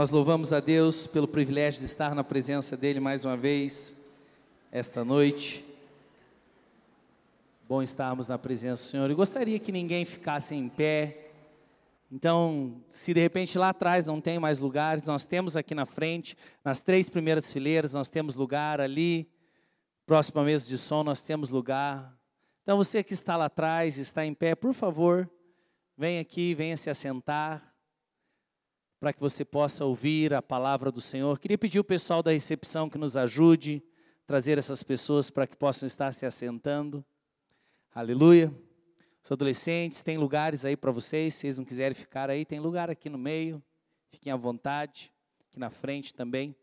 Nós louvamos a Deus pelo privilégio de estar na presença dEle mais uma vez, esta noite. Bom estarmos na presença do Senhor. E gostaria que ninguém ficasse em pé. Então, se de repente lá atrás não tem mais lugares, nós temos aqui na frente, nas três primeiras fileiras, nós temos lugar ali. Próxima mesa de som, nós temos lugar. Então, você que está lá atrás, está em pé, por favor, venha aqui, venha se assentar para que você possa ouvir a palavra do Senhor. Queria pedir o pessoal da recepção que nos ajude a trazer essas pessoas para que possam estar se assentando. Aleluia. Os adolescentes, tem lugares aí para vocês, se vocês não quiserem ficar aí, tem lugar aqui no meio. Fiquem à vontade, aqui na frente também.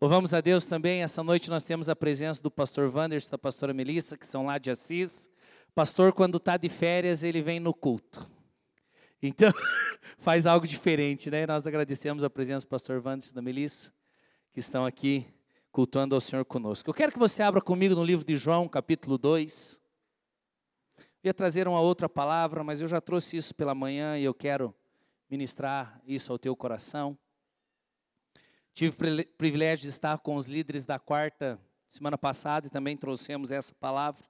Louvamos a Deus também. Essa noite nós temos a presença do pastor Wanderson, da pastora Melissa, que são lá de Assis. Pastor, quando está de férias, ele vem no culto. Então, faz algo diferente, né? Nós agradecemos a presença do pastor Vandes da Melissa, que estão aqui cultuando ao Senhor conosco. Eu quero que você abra comigo no livro de João, capítulo 2. Eu ia trazer uma outra palavra, mas eu já trouxe isso pela manhã e eu quero ministrar isso ao teu coração. Tive privilégio de estar com os líderes da quarta semana passada e também trouxemos essa palavra.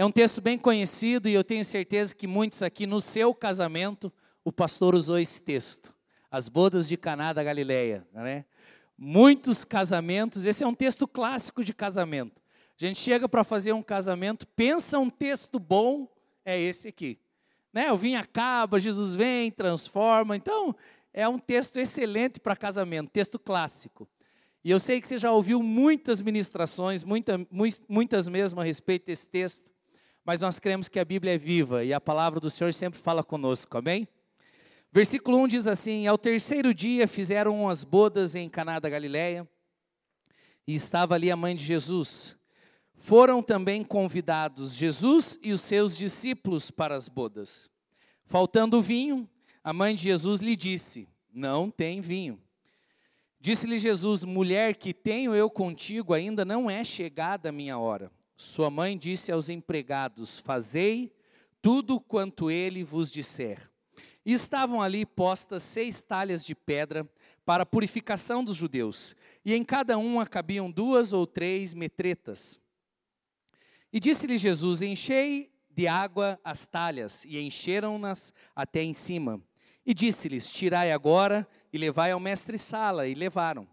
É um texto bem conhecido e eu tenho certeza que muitos aqui no seu casamento o pastor usou esse texto. As bodas de Caná da Galileia, né? Muitos casamentos, esse é um texto clássico de casamento. A gente chega para fazer um casamento, pensa um texto bom, é esse aqui. Né? O vinho acaba, Jesus vem, transforma. Então, é um texto excelente para casamento, texto clássico. E eu sei que você já ouviu muitas ministrações, muita, muitas mesmo a respeito desse texto mas nós cremos que a Bíblia é viva e a palavra do Senhor sempre fala conosco, amém? Versículo 1 diz assim: Ao terceiro dia fizeram as bodas em Caná da Galileia, e estava ali a mãe de Jesus. Foram também convidados Jesus e os seus discípulos para as bodas. Faltando vinho, a mãe de Jesus lhe disse: Não tem vinho. Disse-lhe Jesus: Mulher, que tenho eu contigo, ainda não é chegada a minha hora. Sua mãe disse aos empregados: Fazei tudo quanto ele vos disser. E estavam ali postas seis talhas de pedra para a purificação dos judeus, e em cada uma cabiam duas ou três metretas. E disse-lhe Jesus: Enchei de água as talhas, e encheram-nas até em cima. E disse-lhes: Tirai agora e levai ao mestre-sala, e levaram.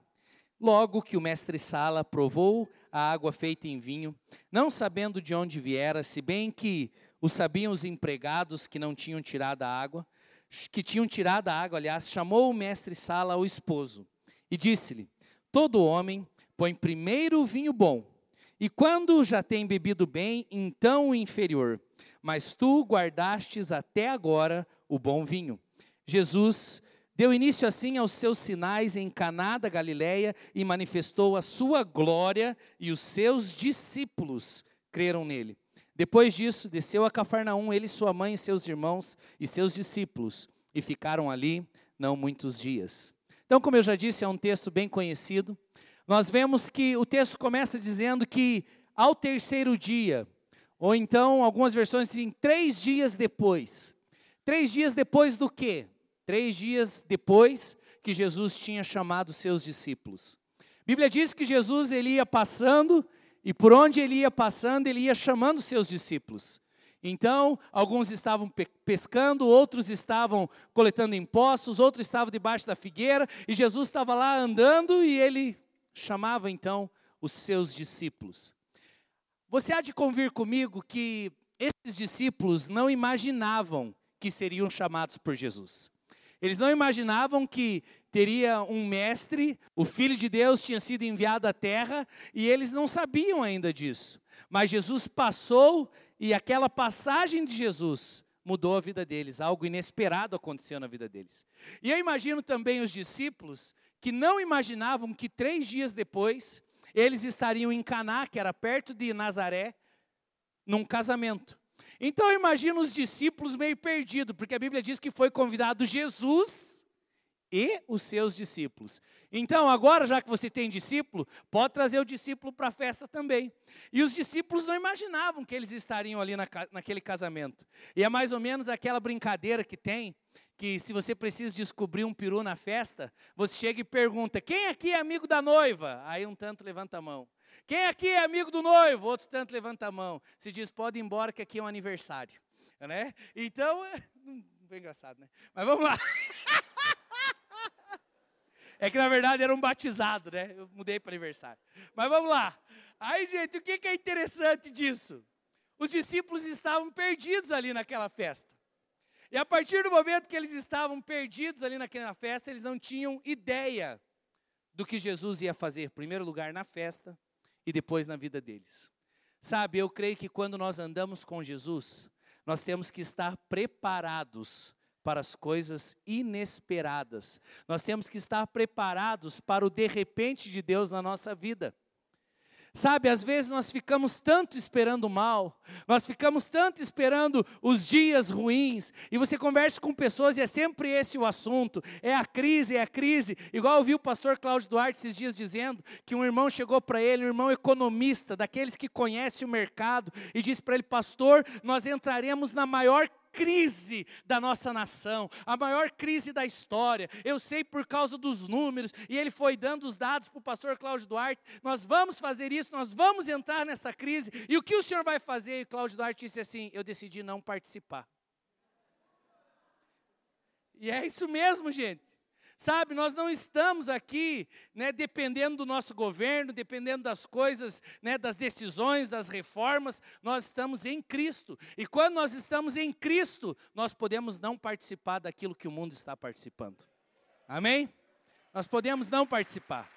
Logo que o mestre-sala provou a água feita em vinho, não sabendo de onde viera, se bem que o sabiam os empregados que não tinham tirado a água, que tinham tirado a água, aliás, chamou o mestre-sala ao esposo e disse-lhe: Todo homem põe primeiro o vinho bom, e quando já tem bebido bem, então o inferior. Mas tu guardastes até agora o bom vinho. Jesus Deu início assim aos seus sinais em Caná da Galileia e manifestou a sua glória e os seus discípulos creram nele. Depois disso, desceu a Cafarnaum, ele, sua mãe, seus irmãos e seus discípulos, e ficaram ali não muitos dias. Então, como eu já disse, é um texto bem conhecido. Nós vemos que o texto começa dizendo que ao terceiro dia, ou então algumas versões dizem três dias depois. Três dias depois do quê? Três dias depois que Jesus tinha chamado seus discípulos. A Bíblia diz que Jesus ele ia passando e por onde ele ia passando, ele ia chamando seus discípulos. Então, alguns estavam pescando, outros estavam coletando impostos, outros estavam debaixo da figueira, e Jesus estava lá andando e ele chamava então os seus discípulos. Você há de convir comigo que esses discípulos não imaginavam que seriam chamados por Jesus. Eles não imaginavam que teria um mestre, o Filho de Deus tinha sido enviado à terra, e eles não sabiam ainda disso. Mas Jesus passou, e aquela passagem de Jesus mudou a vida deles, algo inesperado aconteceu na vida deles. E eu imagino também os discípulos que não imaginavam que três dias depois eles estariam em Caná, que era perto de Nazaré, num casamento. Então eu imagino os discípulos meio perdidos, porque a Bíblia diz que foi convidado Jesus e os seus discípulos. Então, agora, já que você tem discípulo, pode trazer o discípulo para a festa também. E os discípulos não imaginavam que eles estariam ali na, naquele casamento. E é mais ou menos aquela brincadeira que tem, que se você precisa descobrir um peru na festa, você chega e pergunta: quem aqui é amigo da noiva? Aí um tanto levanta a mão. Quem aqui é amigo do noivo? Outro tanto levanta a mão. Se diz: pode ir embora que aqui é um aniversário. Né? Então, não foi engraçado, né? Mas vamos lá. É que na verdade era um batizado, né? Eu mudei para aniversário. Mas vamos lá. Aí, gente, o que é interessante disso? Os discípulos estavam perdidos ali naquela festa. E a partir do momento que eles estavam perdidos ali naquela festa, eles não tinham ideia do que Jesus ia fazer, primeiro lugar na festa e depois na vida deles. Sabe, eu creio que quando nós andamos com Jesus, nós temos que estar preparados para as coisas inesperadas. Nós temos que estar preparados para o de repente de Deus na nossa vida. Sabe, às vezes nós ficamos tanto esperando o mal, nós ficamos tanto esperando os dias ruins, e você conversa com pessoas e é sempre esse o assunto, é a crise, é a crise. Igual eu vi o pastor Cláudio Duarte esses dias dizendo que um irmão chegou para ele, um irmão economista, daqueles que conhece o mercado, e disse para ele, pastor, nós entraremos na maior crise da nossa nação, a maior crise da história. Eu sei por causa dos números, e ele foi dando os dados para o pastor Cláudio Duarte. Nós vamos fazer isso, nós vamos entrar nessa crise. E o que o senhor vai fazer? E Cláudio Duarte disse assim: Eu decidi não participar. E é isso mesmo, gente. Sabe, nós não estamos aqui né, dependendo do nosso governo, dependendo das coisas, né, das decisões, das reformas, nós estamos em Cristo. E quando nós estamos em Cristo, nós podemos não participar daquilo que o mundo está participando. Amém? Nós podemos não participar.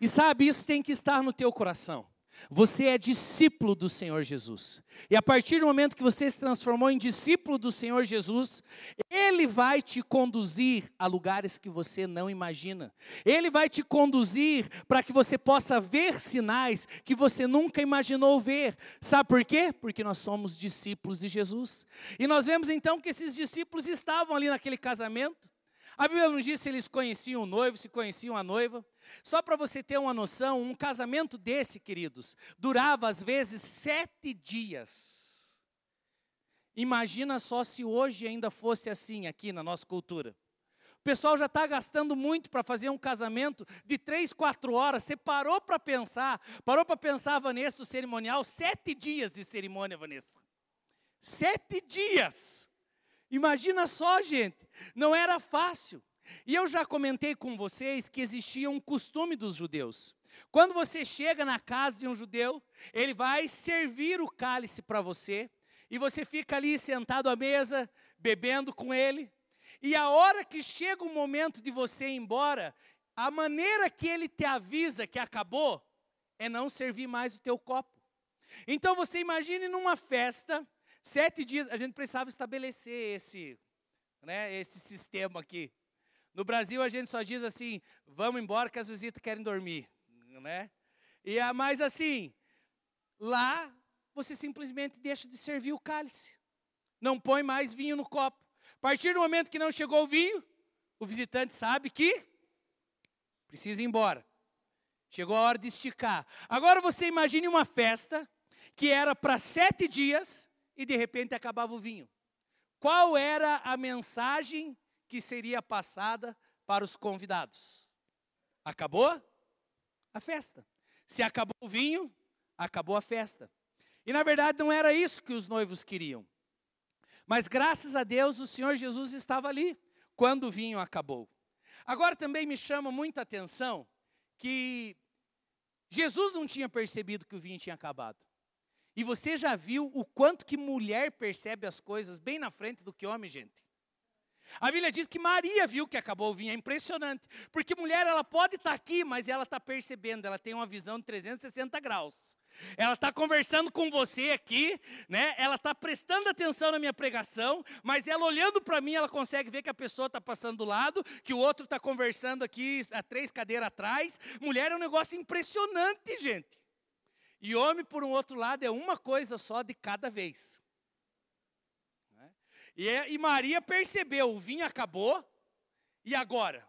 E sabe, isso tem que estar no teu coração. Você é discípulo do Senhor Jesus. E a partir do momento que você se transformou em discípulo do Senhor Jesus, Ele vai te conduzir a lugares que você não imagina. Ele vai te conduzir para que você possa ver sinais que você nunca imaginou ver. Sabe por quê? Porque nós somos discípulos de Jesus. E nós vemos então que esses discípulos estavam ali naquele casamento. A Bíblia não diz se eles conheciam o noivo, se conheciam a noiva. Só para você ter uma noção, um casamento desse, queridos, durava às vezes sete dias. Imagina só se hoje ainda fosse assim aqui na nossa cultura. O pessoal já está gastando muito para fazer um casamento de três, quatro horas. Você parou para pensar, parou para pensar, Vanessa, o cerimonial, sete dias de cerimônia, Vanessa. Sete dias. Imagina só, gente, não era fácil. E eu já comentei com vocês que existia um costume dos judeus. Quando você chega na casa de um judeu, ele vai servir o cálice para você, e você fica ali sentado à mesa, bebendo com ele. E a hora que chega o momento de você ir embora, a maneira que ele te avisa que acabou é não servir mais o teu copo. Então você imagine numa festa, sete dias, a gente precisava estabelecer esse, né, esse sistema aqui. No Brasil a gente só diz assim, vamos embora que as visitas querem dormir, né? E a mais assim, lá você simplesmente deixa de servir o cálice. Não põe mais vinho no copo. A partir do momento que não chegou o vinho, o visitante sabe que precisa ir embora. Chegou a hora de esticar. Agora você imagine uma festa que era para sete dias e de repente acabava o vinho. Qual era a mensagem que seria passada para os convidados. Acabou a festa. Se acabou o vinho, acabou a festa. E na verdade não era isso que os noivos queriam. Mas graças a Deus o Senhor Jesus estava ali quando o vinho acabou. Agora também me chama muita atenção que Jesus não tinha percebido que o vinho tinha acabado. E você já viu o quanto que mulher percebe as coisas bem na frente do que homem, gente? A Bíblia diz que Maria viu que acabou o vinho, é impressionante. Porque mulher, ela pode estar aqui, mas ela está percebendo, ela tem uma visão de 360 graus. Ela está conversando com você aqui, né? Ela está prestando atenção na minha pregação, mas ela olhando para mim, ela consegue ver que a pessoa está passando do lado, que o outro está conversando aqui a três cadeiras atrás. Mulher é um negócio impressionante, gente. E homem, por um outro lado, é uma coisa só de cada vez. E, e Maria percebeu, o vinho acabou, e agora?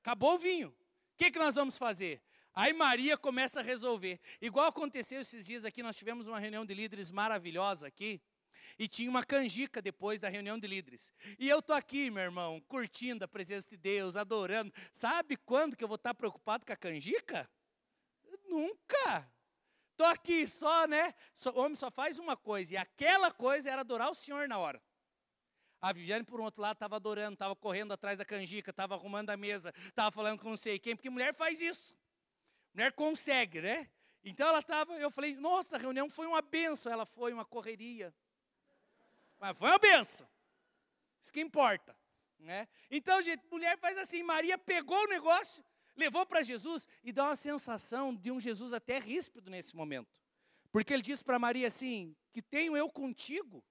Acabou o vinho. O que, que nós vamos fazer? Aí Maria começa a resolver. Igual aconteceu esses dias aqui, nós tivemos uma reunião de líderes maravilhosa aqui. e tinha uma canjica depois da reunião de líderes. E eu tô aqui, meu irmão, curtindo a presença de Deus, adorando. Sabe quando que eu vou estar preocupado com a canjica? Nunca. Tô aqui só, né? O homem só faz uma coisa, e aquela coisa era adorar o Senhor na hora. A Viviane, por um outro lado, estava adorando, estava correndo atrás da canjica, estava arrumando a mesa, estava falando com não sei quem, porque mulher faz isso. Mulher consegue, né? Então ela estava, eu falei, nossa, a reunião foi uma benção. Ela foi uma correria. Mas foi uma benção. Isso que importa. Né? Então, gente, mulher faz assim, Maria pegou o negócio, levou para Jesus e dá uma sensação de um Jesus até ríspido nesse momento. Porque ele diz para Maria assim: que tenho eu contigo.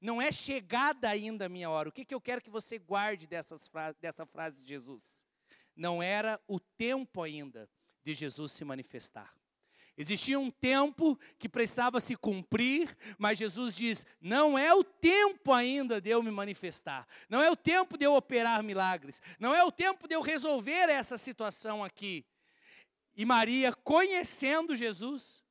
Não é chegada ainda a minha hora. O que, que eu quero que você guarde dessas fra dessa frase de Jesus? Não era o tempo ainda de Jesus se manifestar. Existia um tempo que precisava se cumprir, mas Jesus diz: não é o tempo ainda de eu me manifestar, não é o tempo de eu operar milagres, não é o tempo de eu resolver essa situação aqui. E Maria, conhecendo Jesus,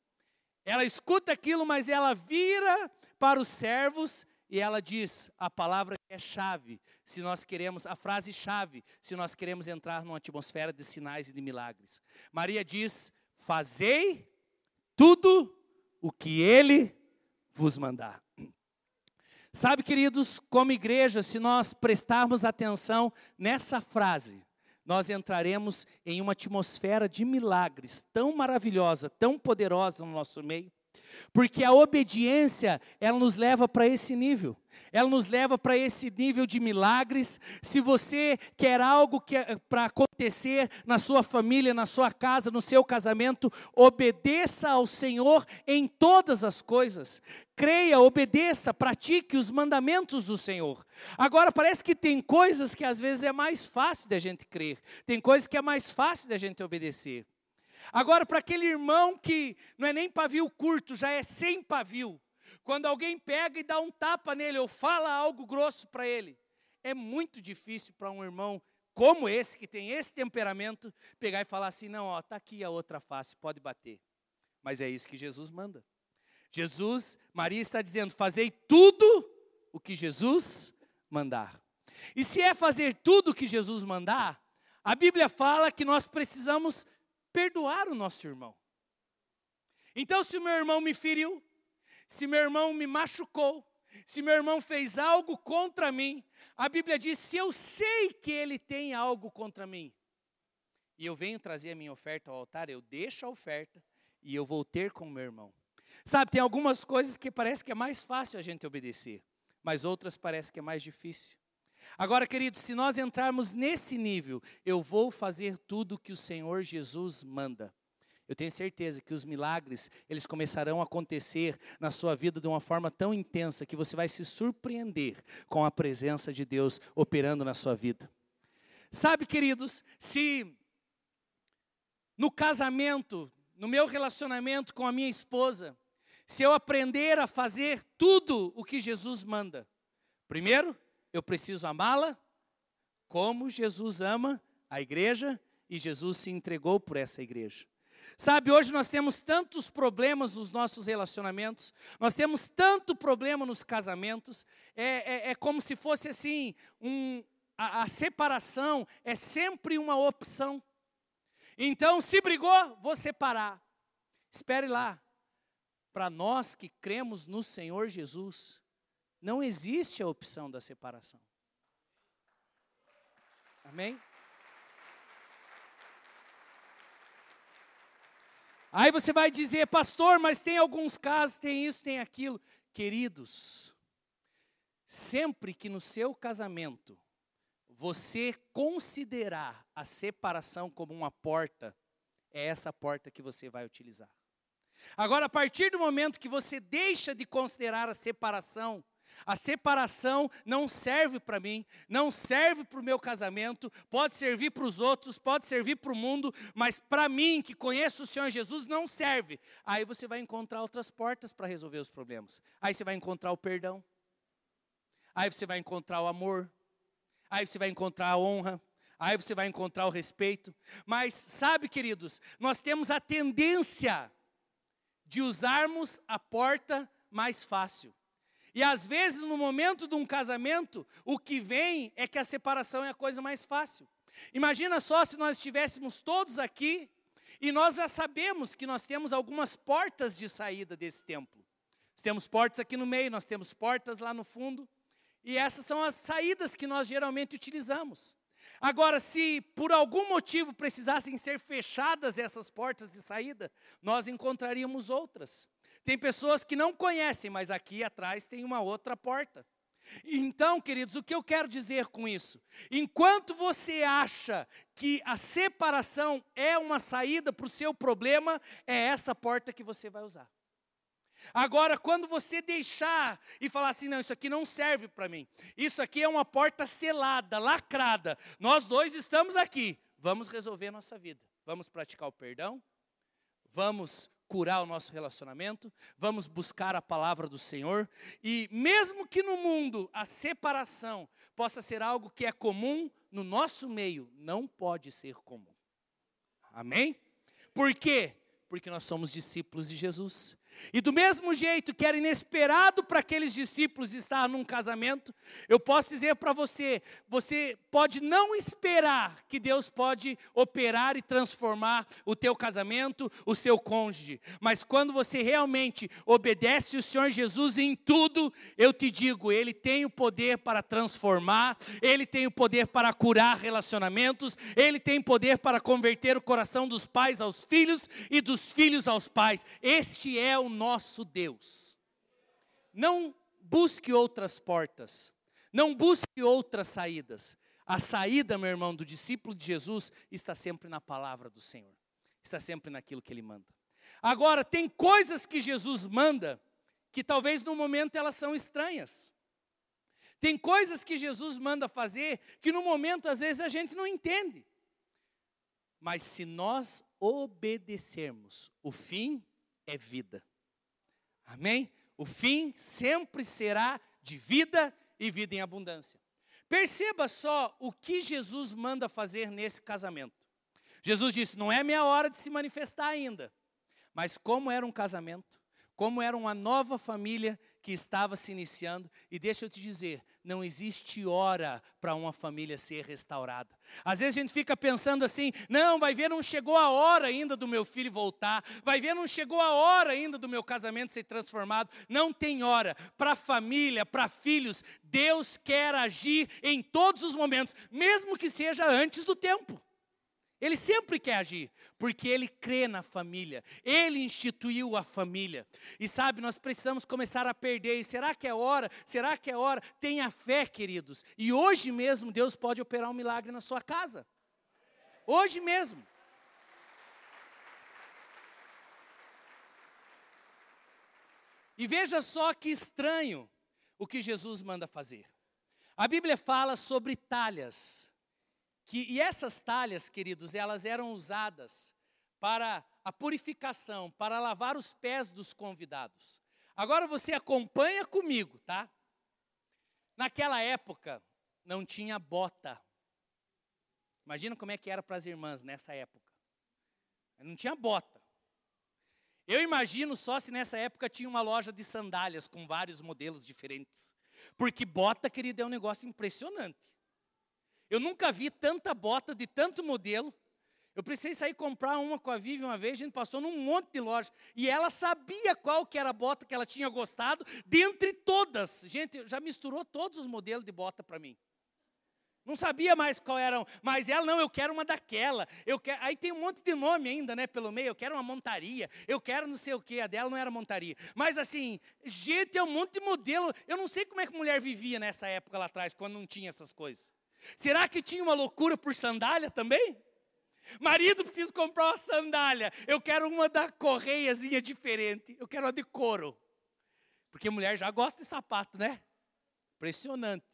ela escuta aquilo, mas ela vira para os servos e ela diz a palavra é chave, se nós queremos, a frase chave, se nós queremos entrar numa atmosfera de sinais e de milagres. Maria diz: Fazei tudo o que ele vos mandar. Sabe, queridos, como igreja, se nós prestarmos atenção nessa frase, nós entraremos em uma atmosfera de milagres tão maravilhosa, tão poderosa no nosso meio, porque a obediência, ela nos leva para esse nível. Ela nos leva para esse nível de milagres. Se você quer algo que, é, para acontecer na sua família, na sua casa, no seu casamento, obedeça ao Senhor em todas as coisas. Creia, obedeça, pratique os mandamentos do Senhor. Agora, parece que tem coisas que às vezes é mais fácil da gente crer, tem coisas que é mais fácil da gente obedecer. Agora, para aquele irmão que não é nem pavio curto, já é sem pavio, quando alguém pega e dá um tapa nele ou fala algo grosso para ele, é muito difícil para um irmão como esse, que tem esse temperamento, pegar e falar assim: não, ó, está aqui a outra face, pode bater. Mas é isso que Jesus manda. Jesus, Maria está dizendo: fazei tudo o que Jesus mandar. E se é fazer tudo o que Jesus mandar, a Bíblia fala que nós precisamos perdoar o nosso irmão. Então, se o meu irmão me feriu, se meu irmão me machucou, se meu irmão fez algo contra mim, a Bíblia diz: se eu sei que ele tem algo contra mim, e eu venho trazer a minha oferta ao altar, eu deixo a oferta e eu vou ter com o meu irmão. Sabe, tem algumas coisas que parece que é mais fácil a gente obedecer, mas outras parece que é mais difícil. Agora, queridos, se nós entrarmos nesse nível, eu vou fazer tudo que o Senhor Jesus manda. Eu tenho certeza que os milagres, eles começarão a acontecer na sua vida de uma forma tão intensa que você vai se surpreender com a presença de Deus operando na sua vida. Sabe, queridos, se no casamento, no meu relacionamento com a minha esposa, se eu aprender a fazer tudo o que Jesus manda, primeiro, eu preciso amá-la como Jesus ama a igreja e Jesus se entregou por essa igreja. Sabe, hoje nós temos tantos problemas nos nossos relacionamentos, nós temos tanto problema nos casamentos, é, é, é como se fosse assim: um, a, a separação é sempre uma opção. Então, se brigou, vou separar. Espere lá. Para nós que cremos no Senhor Jesus, não existe a opção da separação. Amém? Aí você vai dizer, pastor, mas tem alguns casos, tem isso, tem aquilo. Queridos, sempre que no seu casamento você considerar a separação como uma porta, é essa porta que você vai utilizar. Agora, a partir do momento que você deixa de considerar a separação a separação não serve para mim, não serve para o meu casamento, pode servir para os outros, pode servir para o mundo, mas para mim, que conheço o Senhor Jesus, não serve. Aí você vai encontrar outras portas para resolver os problemas. Aí você vai encontrar o perdão, aí você vai encontrar o amor, aí você vai encontrar a honra, aí você vai encontrar o respeito. Mas sabe, queridos, nós temos a tendência de usarmos a porta mais fácil. E às vezes, no momento de um casamento, o que vem é que a separação é a coisa mais fácil. Imagina só se nós estivéssemos todos aqui e nós já sabemos que nós temos algumas portas de saída desse templo. Nós temos portas aqui no meio, nós temos portas lá no fundo, e essas são as saídas que nós geralmente utilizamos. Agora, se por algum motivo precisassem ser fechadas essas portas de saída, nós encontraríamos outras. Tem pessoas que não conhecem, mas aqui atrás tem uma outra porta. Então, queridos, o que eu quero dizer com isso? Enquanto você acha que a separação é uma saída para o seu problema, é essa porta que você vai usar. Agora, quando você deixar e falar assim, não, isso aqui não serve para mim, isso aqui é uma porta selada, lacrada, nós dois estamos aqui, vamos resolver nossa vida, vamos praticar o perdão, vamos curar o nosso relacionamento, vamos buscar a palavra do Senhor, e mesmo que no mundo a separação possa ser algo que é comum, no nosso meio não pode ser comum. Amém? Por quê? Porque nós somos discípulos de Jesus. E do mesmo jeito que era inesperado para aqueles discípulos estar num casamento, eu posso dizer para você, você pode não esperar que Deus pode operar e transformar o teu casamento, o seu cônjuge, mas quando você realmente obedece o Senhor Jesus em tudo, eu te digo, ele tem o poder para transformar, ele tem o poder para curar relacionamentos, ele tem poder para converter o coração dos pais aos filhos e dos filhos aos pais. Este é o nosso Deus. Não busque outras portas, não busque outras saídas. A saída, meu irmão, do discípulo de Jesus está sempre na palavra do Senhor, está sempre naquilo que ele manda. Agora, tem coisas que Jesus manda que talvez no momento elas são estranhas. Tem coisas que Jesus manda fazer que no momento às vezes a gente não entende. Mas se nós obedecermos, o fim é vida. Amém? O fim sempre será de vida e vida em abundância. Perceba só o que Jesus manda fazer nesse casamento. Jesus disse: Não é minha hora de se manifestar ainda. Mas como era um casamento, como era uma nova família que estava se iniciando, e deixa eu te dizer, não existe hora para uma família ser restaurada. Às vezes a gente fica pensando assim: não, vai ver, não chegou a hora ainda do meu filho voltar, vai ver, não chegou a hora ainda do meu casamento ser transformado. Não tem hora. Para família, para filhos, Deus quer agir em todos os momentos, mesmo que seja antes do tempo. Ele sempre quer agir, porque ele crê na família, ele instituiu a família. E sabe, nós precisamos começar a perder. E será que é hora? Será que é hora? Tenha fé, queridos. E hoje mesmo Deus pode operar um milagre na sua casa. Hoje mesmo. E veja só que estranho o que Jesus manda fazer. A Bíblia fala sobre talhas. Que, e essas talhas, queridos, elas eram usadas para a purificação, para lavar os pés dos convidados. Agora você acompanha comigo, tá? Naquela época não tinha bota. Imagina como é que era para as irmãs nessa época. Não tinha bota. Eu imagino só se nessa época tinha uma loja de sandálias com vários modelos diferentes. Porque bota, querida, é um negócio impressionante. Eu nunca vi tanta bota de tanto modelo. Eu precisei sair comprar uma com a Vivi uma vez, a gente passou num monte de loja. E ela sabia qual que era a bota que ela tinha gostado, dentre todas. Gente, já misturou todos os modelos de bota para mim. Não sabia mais qual eram, mas ela não, eu quero uma daquela. Eu quero, aí tem um monte de nome ainda, né, pelo meio. Eu quero uma montaria. Eu quero não sei o que. A dela não era montaria. Mas assim, gente, é um monte de modelo. Eu não sei como é que mulher vivia nessa época lá atrás, quando não tinha essas coisas. Será que tinha uma loucura por sandália também? Marido, preciso comprar uma sandália. Eu quero uma da correiazinha diferente. Eu quero uma de couro. Porque mulher já gosta de sapato, né? Impressionante.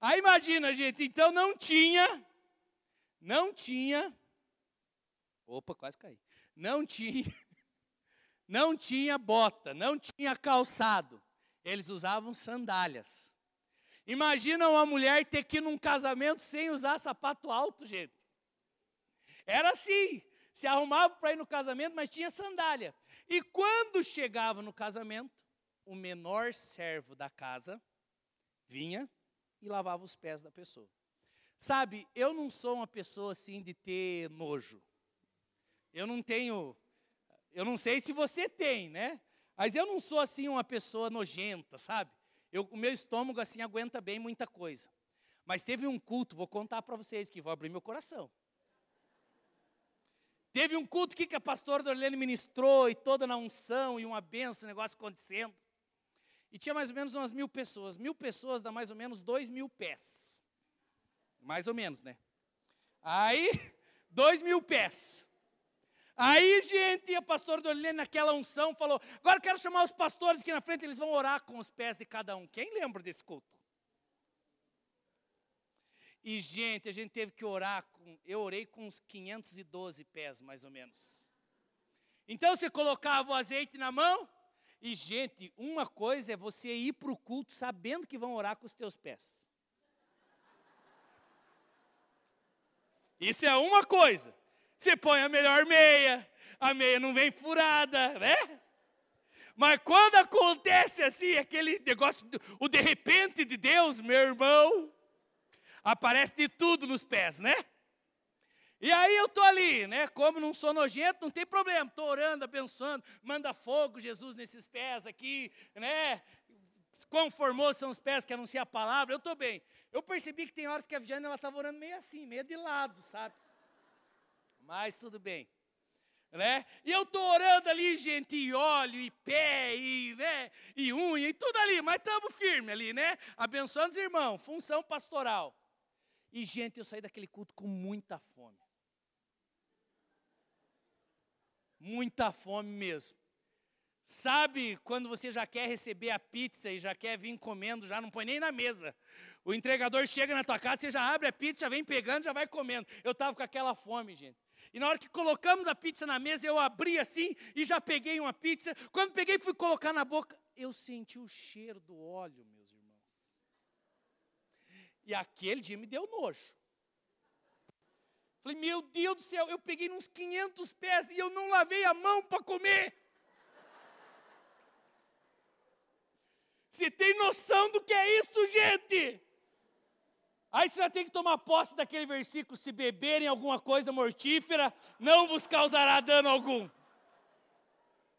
Aí imagina, gente, então não tinha, não tinha, opa, quase caí. Não tinha, não tinha bota, não tinha calçado. Eles usavam sandálias. Imagina uma mulher ter que ir num casamento sem usar sapato alto, gente. Era assim. Se arrumava para ir no casamento, mas tinha sandália. E quando chegava no casamento, o menor servo da casa vinha e lavava os pés da pessoa. Sabe, eu não sou uma pessoa assim de ter nojo. Eu não tenho, eu não sei se você tem, né? Mas eu não sou assim uma pessoa nojenta, sabe? Eu, o meu estômago assim aguenta bem muita coisa. Mas teve um culto, vou contar para vocês que vou abrir meu coração. Teve um culto que a pastora Dorlene ministrou, e toda na unção, e uma benção, um negócio acontecendo. E tinha mais ou menos umas mil pessoas. Mil pessoas dá mais ou menos dois mil pés. Mais ou menos, né? Aí, dois mil pés. Aí, gente, a pastora Dorlene, naquela unção, falou: Agora quero chamar os pastores aqui na frente, eles vão orar com os pés de cada um. Quem lembra desse culto? E, gente, a gente teve que orar, com, eu orei com uns 512 pés, mais ou menos. Então você colocava o azeite na mão, e, gente, uma coisa é você ir para o culto sabendo que vão orar com os teus pés. Isso é uma coisa. Você põe a melhor meia, a meia não vem furada, né? Mas quando acontece assim, aquele negócio, o de repente de Deus, meu irmão, aparece de tudo nos pés, né? E aí eu tô ali, né? Como não sou nojento, não tem problema. Tô orando, abençoando, manda fogo, Jesus, nesses pés aqui, né? Quão formosos são os pés que anunciam a palavra, eu tô bem. Eu percebi que tem horas que a Viviane estava orando meio assim, meio de lado, sabe? Mas tudo bem. Né? E eu tô orando ali, gente, e óleo, e pé, e, né, e unha, e tudo ali, mas estamos firmes ali, né? Abençoando os irmãos, função pastoral. E, gente, eu saí daquele culto com muita fome. Muita fome mesmo. Sabe quando você já quer receber a pizza e já quer vir comendo, já não põe nem na mesa. O entregador chega na tua casa, você já abre a pizza, já vem pegando, já vai comendo. Eu estava com aquela fome, gente. E na hora que colocamos a pizza na mesa, eu abri assim e já peguei uma pizza. Quando peguei fui colocar na boca, eu senti o cheiro do óleo, meus e aquele dia me deu nojo. Falei, meu Deus do céu, eu peguei uns 500 pés e eu não lavei a mão para comer. Você tem noção do que é isso, gente? Aí você já tem que tomar posse daquele versículo: se beberem alguma coisa mortífera, não vos causará dano algum.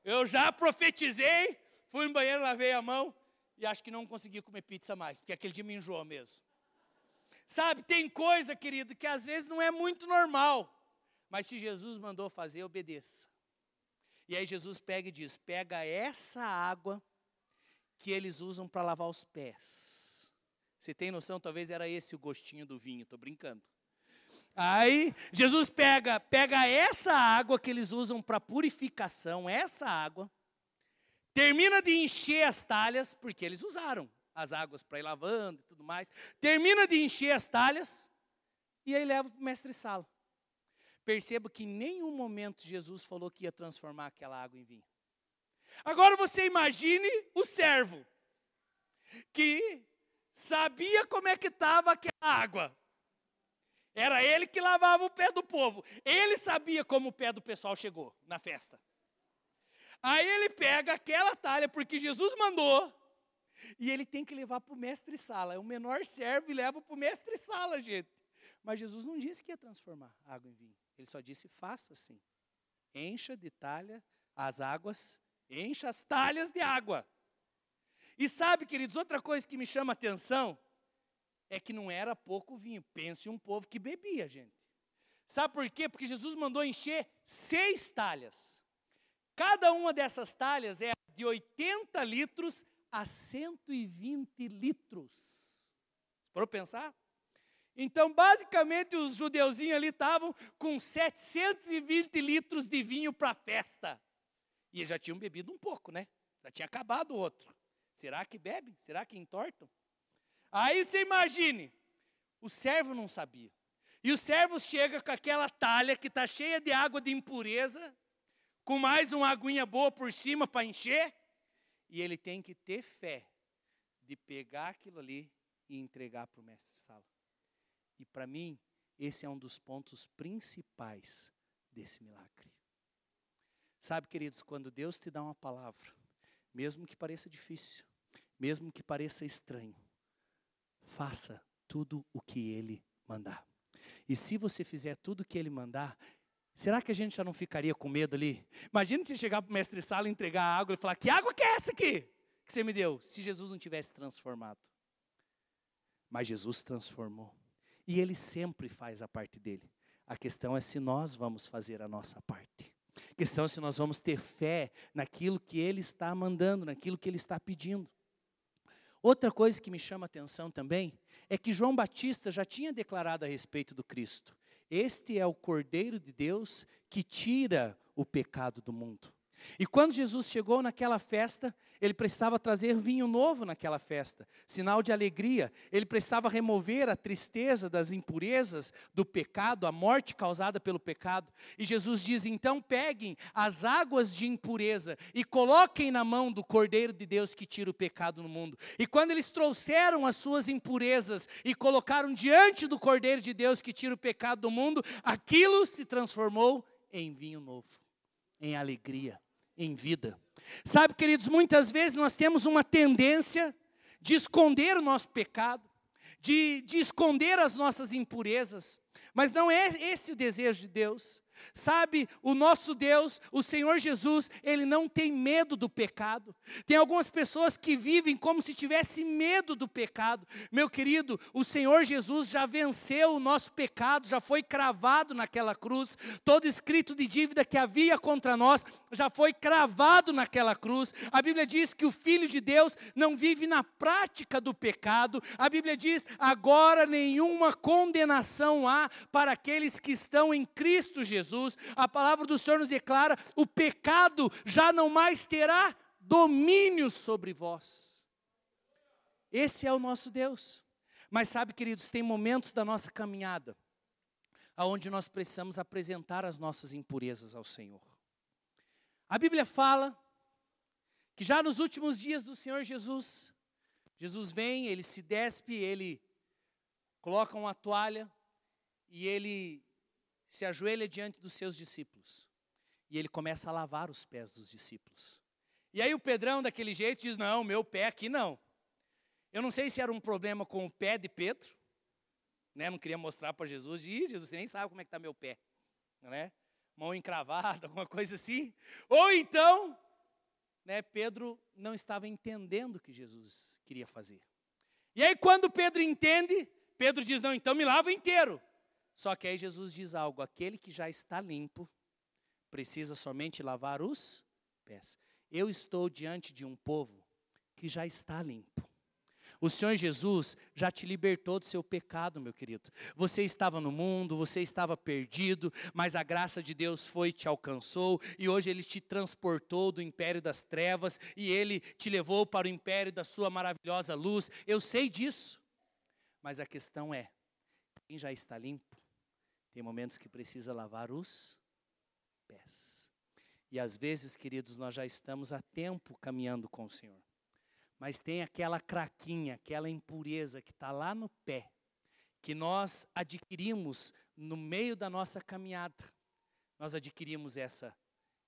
Eu já profetizei, fui no banheiro, lavei a mão e acho que não consegui comer pizza mais, porque aquele dia me enjoou mesmo. Sabe, tem coisa, querido, que às vezes não é muito normal, mas se Jesus mandou fazer, obedeça. E aí Jesus pega e diz: pega essa água que eles usam para lavar os pés. Você tem noção? Talvez era esse o gostinho do vinho, estou brincando. Aí Jesus pega, pega essa água que eles usam para purificação, essa água, termina de encher as talhas, porque eles usaram as águas para ir lavando e tudo mais. Termina de encher as talhas e aí leva para o mestre-sala. Perceba que em nenhum momento Jesus falou que ia transformar aquela água em vinho. Agora você imagine o servo que sabia como é que estava aquela água. Era ele que lavava o pé do povo. Ele sabia como o pé do pessoal chegou na festa. Aí ele pega aquela talha, porque Jesus mandou, e ele tem que levar para o mestre-sala. É o menor servo e leva para o mestre-sala, gente. Mas Jesus não disse que ia transformar água em vinho. Ele só disse: faça assim. Encha de talha as águas, encha as talhas de água. E sabe, queridos, outra coisa que me chama a atenção é que não era pouco vinho. Pense um povo que bebia, gente. Sabe por quê? Porque Jesus mandou encher seis talhas. Cada uma dessas talhas é de 80 litros a 120 litros. Para pensar? Então, basicamente, os judeuzinhos ali estavam com 720 litros de vinho para a festa. E já tinham bebido um pouco, né? Já tinha acabado o outro. Será que bebem? Será que entortam? Aí você imagine, o servo não sabia. E o servo chega com aquela talha que está cheia de água de impureza, com mais uma aguinha boa por cima para encher, e ele tem que ter fé de pegar aquilo ali e entregar para o mestre de sala. E para mim, esse é um dos pontos principais desse milagre. Sabe, queridos, quando Deus te dá uma palavra, mesmo que pareça difícil, mesmo que pareça estranho, faça tudo o que ele mandar. E se você fizer tudo o que ele mandar, será que a gente já não ficaria com medo ali? Imagina você chegar para o mestre sala, entregar a água e falar: Que água que é essa aqui que você me deu? Se Jesus não tivesse transformado. Mas Jesus transformou. E ele sempre faz a parte dele. A questão é se nós vamos fazer a nossa parte. A questão é se nós vamos ter fé naquilo que ele está mandando, naquilo que ele está pedindo. Outra coisa que me chama a atenção também é que João Batista já tinha declarado a respeito do Cristo: Este é o Cordeiro de Deus que tira o pecado do mundo. E quando Jesus chegou naquela festa, ele precisava trazer vinho novo naquela festa, sinal de alegria. Ele precisava remover a tristeza das impurezas do pecado, a morte causada pelo pecado. E Jesus diz: então peguem as águas de impureza e coloquem na mão do Cordeiro de Deus que tira o pecado no mundo. E quando eles trouxeram as suas impurezas e colocaram diante do Cordeiro de Deus que tira o pecado do mundo, aquilo se transformou em vinho novo, em alegria em vida. Sabe, queridos, muitas vezes nós temos uma tendência de esconder o nosso pecado, de, de esconder as nossas impurezas, mas não é esse o desejo de Deus. Sabe, o nosso Deus, o Senhor Jesus, ele não tem medo do pecado. Tem algumas pessoas que vivem como se tivesse medo do pecado. Meu querido, o Senhor Jesus já venceu o nosso pecado, já foi cravado naquela cruz. Todo escrito de dívida que havia contra nós já foi cravado naquela cruz. A Bíblia diz que o Filho de Deus não vive na prática do pecado. A Bíblia diz: agora nenhuma condenação há para aqueles que estão em Cristo Jesus. Jesus, a palavra do Senhor nos declara: o pecado já não mais terá domínio sobre vós. Esse é o nosso Deus. Mas sabe, queridos, tem momentos da nossa caminhada aonde nós precisamos apresentar as nossas impurezas ao Senhor. A Bíblia fala que já nos últimos dias do Senhor Jesus, Jesus vem, ele se despe, ele coloca uma toalha e ele se ajoelha diante dos seus discípulos. E ele começa a lavar os pés dos discípulos. E aí o Pedrão, daquele jeito, diz: Não, meu pé aqui não. Eu não sei se era um problema com o pé de Pedro, né? não queria mostrar para Jesus. Diz: Jesus, você nem sabe como é que está meu pé. Né? Mão encravada, alguma coisa assim. Ou então, né, Pedro não estava entendendo o que Jesus queria fazer. E aí, quando Pedro entende, Pedro diz: Não, então me lava inteiro. Só que aí Jesus diz algo: aquele que já está limpo precisa somente lavar os pés. Eu estou diante de um povo que já está limpo. O Senhor Jesus já te libertou do seu pecado, meu querido. Você estava no mundo, você estava perdido, mas a graça de Deus foi te alcançou e hoje ele te transportou do império das trevas e ele te levou para o império da sua maravilhosa luz. Eu sei disso. Mas a questão é: quem já está limpo tem momentos que precisa lavar os pés. E às vezes, queridos, nós já estamos há tempo caminhando com o Senhor. Mas tem aquela craquinha, aquela impureza que está lá no pé, que nós adquirimos no meio da nossa caminhada. Nós adquirimos essa,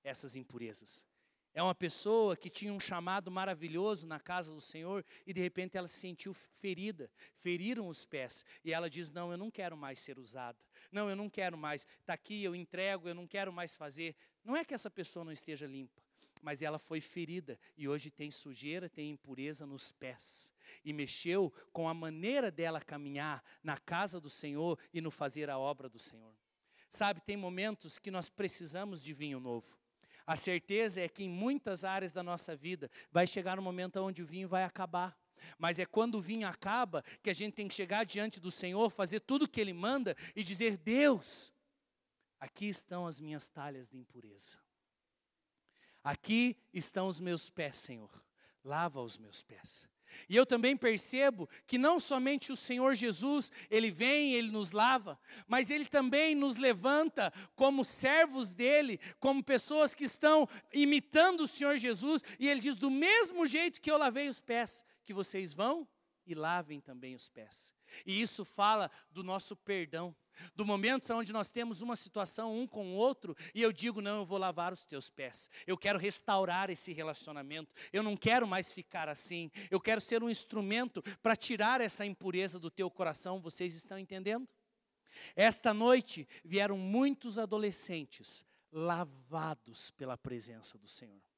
essas impurezas. É uma pessoa que tinha um chamado maravilhoso na casa do Senhor e de repente ela se sentiu ferida, feriram os pés e ela diz: Não, eu não quero mais ser usada, não, eu não quero mais, está aqui, eu entrego, eu não quero mais fazer. Não é que essa pessoa não esteja limpa, mas ela foi ferida e hoje tem sujeira, tem impureza nos pés e mexeu com a maneira dela caminhar na casa do Senhor e no fazer a obra do Senhor. Sabe, tem momentos que nós precisamos de vinho novo. A certeza é que em muitas áreas da nossa vida vai chegar um momento onde o vinho vai acabar. Mas é quando o vinho acaba que a gente tem que chegar diante do Senhor, fazer tudo o que Ele manda e dizer: Deus, aqui estão as minhas talhas de impureza. Aqui estão os meus pés, Senhor. Lava os meus pés. E eu também percebo que não somente o Senhor Jesus, ele vem, ele nos lava, mas ele também nos levanta como servos dele, como pessoas que estão imitando o Senhor Jesus, e ele diz: do mesmo jeito que eu lavei os pés, que vocês vão e lavem também os pés. E isso fala do nosso perdão, do momento onde nós temos uma situação um com o outro e eu digo: não, eu vou lavar os teus pés, eu quero restaurar esse relacionamento, eu não quero mais ficar assim, eu quero ser um instrumento para tirar essa impureza do teu coração, vocês estão entendendo? Esta noite vieram muitos adolescentes lavados pela presença do Senhor.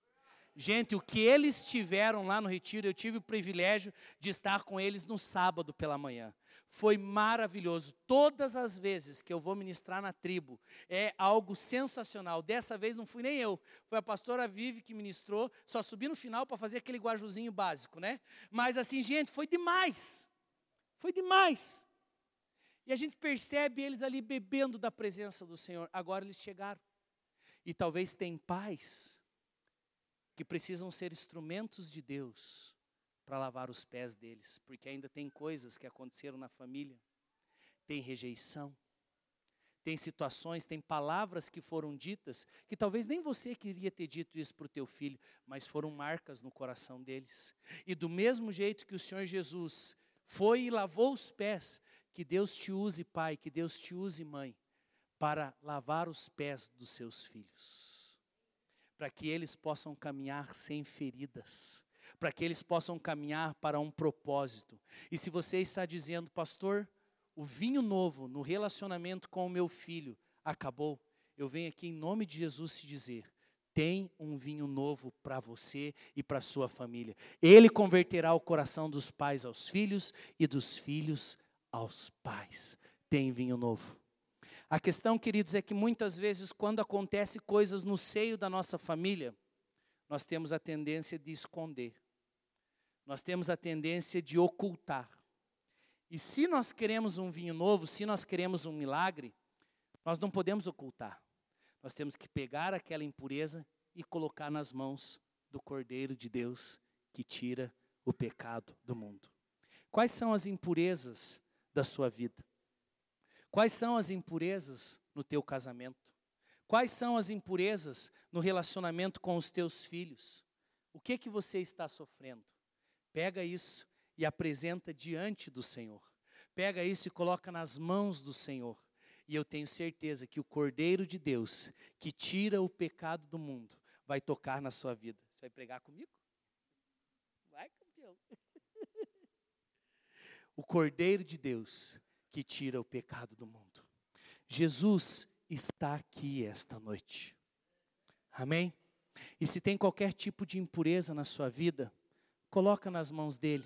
Gente, o que eles tiveram lá no retiro, eu tive o privilégio de estar com eles no sábado pela manhã. Foi maravilhoso. Todas as vezes que eu vou ministrar na tribo, é algo sensacional. Dessa vez não fui nem eu, foi a pastora Vive que ministrou, só subi no final para fazer aquele guajuzinho básico, né? Mas assim, gente, foi demais. Foi demais. E a gente percebe eles ali bebendo da presença do Senhor. Agora eles chegaram. E talvez tem pais que precisam ser instrumentos de Deus para lavar os pés deles, porque ainda tem coisas que aconteceram na família, tem rejeição, tem situações, tem palavras que foram ditas, que talvez nem você queria ter dito isso para o teu filho, mas foram marcas no coração deles. E do mesmo jeito que o Senhor Jesus foi e lavou os pés, que Deus te use, pai, que Deus te use, mãe, para lavar os pés dos seus filhos, para que eles possam caminhar sem feridas, para que eles possam caminhar para um propósito. E se você está dizendo, pastor, o vinho novo no relacionamento com o meu filho acabou, eu venho aqui em nome de Jesus te dizer: tem um vinho novo para você e para sua família. Ele converterá o coração dos pais aos filhos e dos filhos aos pais. Tem vinho novo. A questão, queridos, é que muitas vezes, quando acontece coisas no seio da nossa família, nós temos a tendência de esconder, nós temos a tendência de ocultar. E se nós queremos um vinho novo, se nós queremos um milagre, nós não podemos ocultar. Nós temos que pegar aquela impureza e colocar nas mãos do Cordeiro de Deus que tira o pecado do mundo. Quais são as impurezas da sua vida? Quais são as impurezas no teu casamento? Quais são as impurezas no relacionamento com os teus filhos? O que que você está sofrendo? Pega isso e apresenta diante do Senhor. Pega isso e coloca nas mãos do Senhor. E eu tenho certeza que o Cordeiro de Deus, que tira o pecado do mundo, vai tocar na sua vida. Você vai pregar comigo? Vai, campeão. o Cordeiro de Deus, que tira o pecado do mundo. Jesus está aqui esta noite. Amém? E se tem qualquer tipo de impureza na sua vida, coloca nas mãos dele.